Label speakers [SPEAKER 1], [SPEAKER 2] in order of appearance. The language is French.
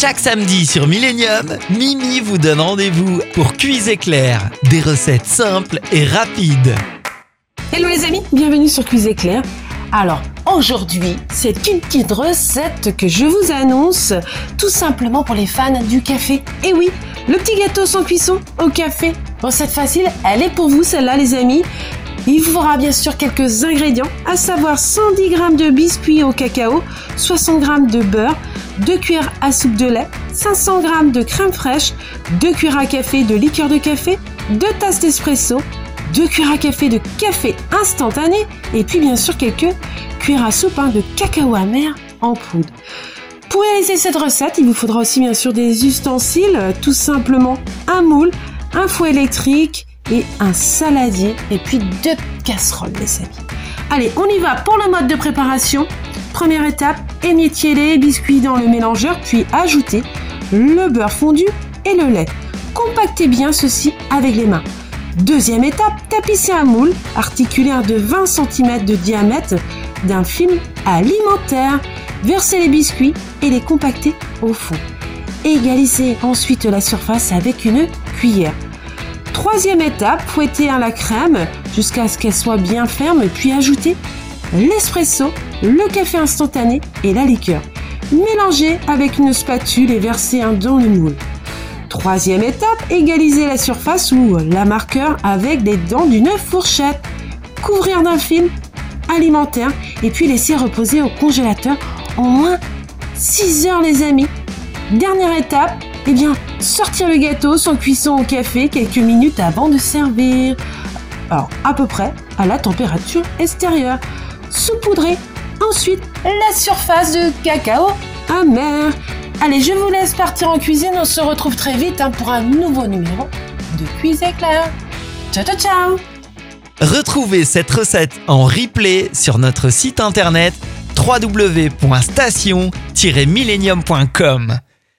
[SPEAKER 1] Chaque samedi sur Millennium, Mimi vous donne rendez-vous pour Cuise éclair, des recettes simples et rapides.
[SPEAKER 2] Hello les amis, bienvenue sur Cuise Éclair. Alors aujourd'hui, c'est une petite recette que je vous annonce tout simplement pour les fans du café. Et oui, le petit gâteau sans cuisson au café. Recette facile, elle est pour vous celle-là les amis. Il vous faudra bien sûr quelques ingrédients, à savoir 110 g de biscuits au cacao, 60 g de beurre, 2 cuillères à soupe de lait, 500 g de crème fraîche, 2 cuillères à café de liqueur de café, 2 tasses d'espresso, 2 cuillères à café de café instantané et puis bien sûr quelques cuillères à soupe hein, de cacao amer en poudre. Pour réaliser cette recette, il vous faudra aussi bien sûr des ustensiles, tout simplement un moule, un fouet électrique et un saladier et puis deux casseroles les amis. Allez, on y va pour le mode de préparation. Première étape, émiettez les biscuits dans le mélangeur puis ajoutez le beurre fondu et le lait. Compactez bien ceci avec les mains. Deuxième étape, tapissez un moule articulaire de 20 cm de diamètre d'un film alimentaire. Versez les biscuits et les compactez au fond. Égalisez ensuite la surface avec une cuillère. Troisième étape, fouettez la crème jusqu'à ce qu'elle soit bien ferme, puis ajoutez l'espresso, le café instantané et la liqueur. Mélangez avec une spatule et versez un dans le moule. Troisième étape, égalisez la surface ou la marqueur avec les dents d'une fourchette. Couvrir d'un film alimentaire et puis laisser reposer au congélateur au moins 6 heures les amis. Dernière étape, eh sortir le gâteau sans cuisson au café quelques minutes avant de servir. Alors, à peu près à la température extérieure. Saupoudrer ensuite la surface de cacao amer. Allez, je vous laisse partir en cuisine. On se retrouve très vite hein, pour un nouveau numéro de Cuisine Éclair. Ciao, ciao, ciao
[SPEAKER 1] Retrouvez cette recette en replay sur notre site internet www.station-millennium.com.